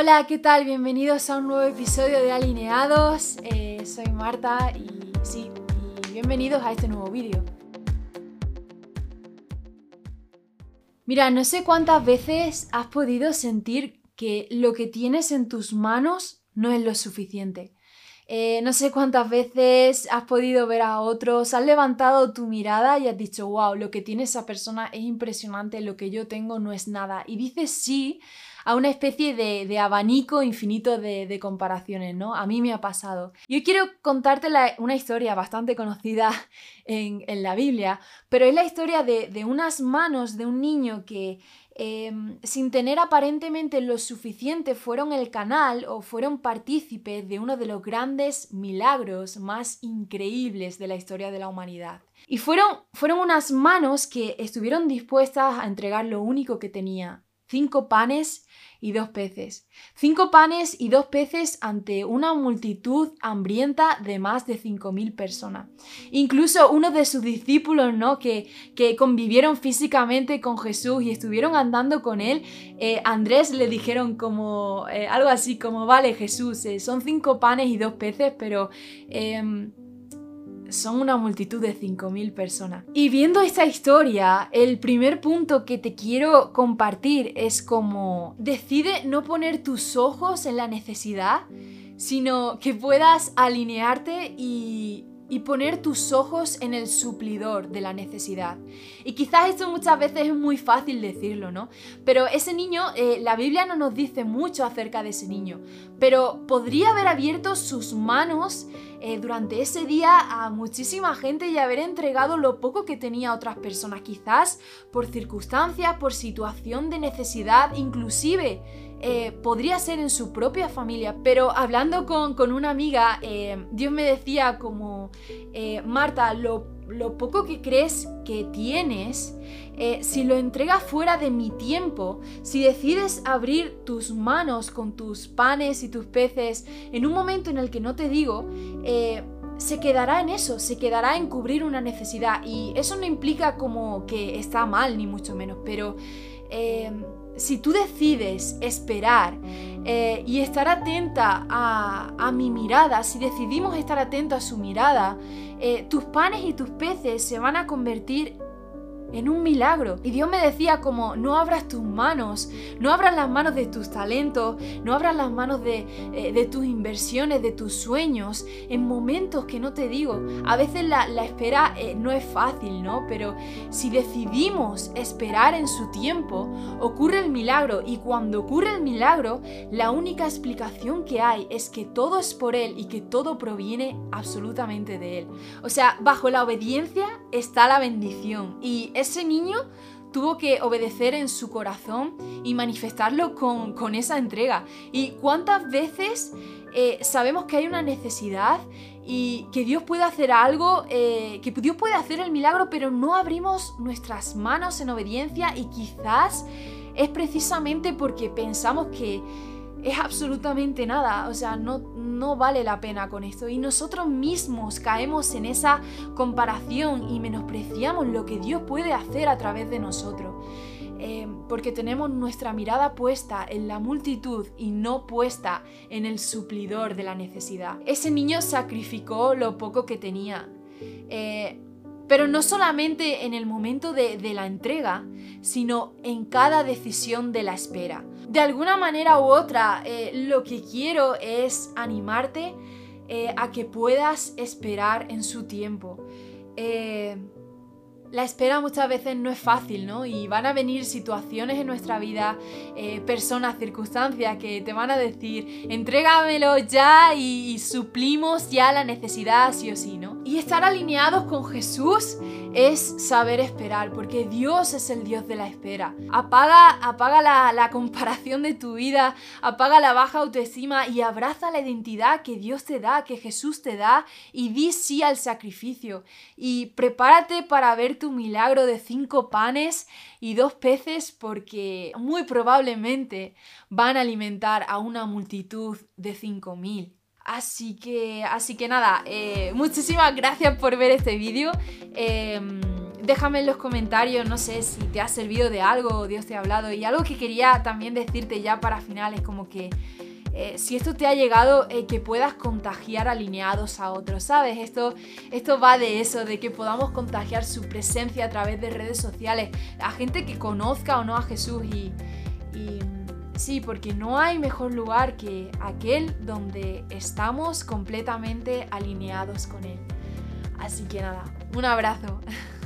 Hola, ¿qué tal? Bienvenidos a un nuevo episodio de Alineados. Eh, soy Marta y sí, y bienvenidos a este nuevo vídeo. Mira, no sé cuántas veces has podido sentir que lo que tienes en tus manos no es lo suficiente. Eh, no sé cuántas veces has podido ver a otros, has levantado tu mirada y has dicho, wow, lo que tiene esa persona es impresionante, lo que yo tengo no es nada. Y dices sí a una especie de, abanico infinito de, comparaciones, ¿no? A mí me ha pasado. Yo quiero contarte una historia bastante conocida en, la Biblia, pero es la historia de, unas manos de un niño que em, sin tener aparentemente lo suficiente fueron el canal o fueron partícipes de uno de los grandes milagros más increíbles de la historia de la humanidad. Y fueron, fueron unas manos que estuvieron dispuestas a entregar lo único que tenía, cinco panes y dos peces. Cinco panes y dos peces ante una multitud hambrienta de más de cinco mil personas. Incluso uno de sus discípulos, ¿no? Que, que convivieron físicamente con Jesús y estuvieron andando con él, eh, Andrés le dijeron como eh, algo así como, vale Jesús, eh, son cinco panes y dos peces, pero em, son una multitud de 5.000 personas. Y viendo esta historia, el primer punto que te quiero compartir es como decide no poner tus ojos en la necesidad, sino que puedas alinearte y y poner tus ojos en el suplidor de la necesidad. Y quizás esto muchas veces es muy fácil decirlo, ¿no? Pero ese niño, eh, la Biblia no nos dice mucho acerca de ese niño, pero podría haber abierto sus manos eh, durante ese día a muchísima gente y haber entregado lo poco que tenía a otras personas, quizás por circunstancias, por situación de necesidad, inclusive eh, podría ser en su propia familia, pero hablando con, una amiga, eh, Dios me decía como, eh, Marta, lo, lo, poco que crees que tienes, si lo entregas fuera de mi tiempo, si decides abrir tus manos con tus panes y tus peces en un momento en el que no te digo, se quedará en eso, se quedará en cubrir una necesidad. Y eso no implica como que está mal, ni mucho menos, pero si tú decides esperar eh, y estar atenta a, mi mirada, si decidimos estar atentos a su mirada, eh, tus panes y tus peces se van a convertir en un milagro. Y Dios me decía como, no abras tus manos, no abras las manos de tus talentos, no abras las manos de, eh, tus inversiones, de tus sueños, en momentos que no te digo. A veces la, espera eh, no es fácil, ¿no? Pero si decidimos esperar en su tiempo, ocurre el milagro. Y cuando ocurre el milagro, la única explicación que hay es que todo es por Él y que todo proviene absolutamente de Él. O sea, bajo la obediencia está la bendición. Y ese niño tuvo que obedecer en su corazón y manifestarlo con, esa entrega. ¿Y cuántas veces eh, sabemos que hay una necesidad y que Dios puede hacer algo, eh, que Dios puede hacer el milagro, pero no abrimos nuestras manos en obediencia y quizás es precisamente porque pensamos que es absolutamente nada, o sea, no, no vale la pena con esto. Y nosotros mismos caemos en esa comparación y menospreciamos lo que Dios puede hacer a través de nosotros. Eh, porque tenemos nuestra mirada puesta en la multitud y no puesta en el suplidor de la necesidad. Ese niño sacrificó lo poco que tenía. Eh, pero no solamente en el momento de, la entrega, sino en cada decisión de la espera. De alguna manera u otra, eh, lo que quiero es animarte eh, a que puedas esperar en su tiempo. Eh, la espera muchas veces no es fácil, ¿no? Y van a venir situaciones en nuestra vida, personas, circunstancias que te van a decir, entrégamelo ya y, suplimos ya la necesidad sí o sí, ¿no? Y estar alineados con Jesús es saber esperar, porque Dios es el Dios de la espera. Apaga, apaga la, la comparación de tu vida, apaga la baja autoestima y abraza la identidad que Dios te da, que Jesús te da y di sí al sacrificio. Y prepárate para ver tu milagro de cinco panes y dos peces porque muy probablemente van a alimentar a una multitud de cinco mil. Así que, así que nada, eh, muchísimas gracias por ver este vídeo. Em, déjame en los comentarios, no sé si te ha servido de algo Dios te ha hablado. Y algo que quería también decirte ya para finales, como que eh, si esto te ha llegado, eh, que puedas contagiar alineados a otros, ¿sabes? Esto, esto va de eso, de que podamos contagiar su presencia a través de redes sociales, a gente que conozca o no a Jesús y sí, porque no hay mejor lugar que aquel donde estamos completamente alineados con Él. Así que nada, un abrazo.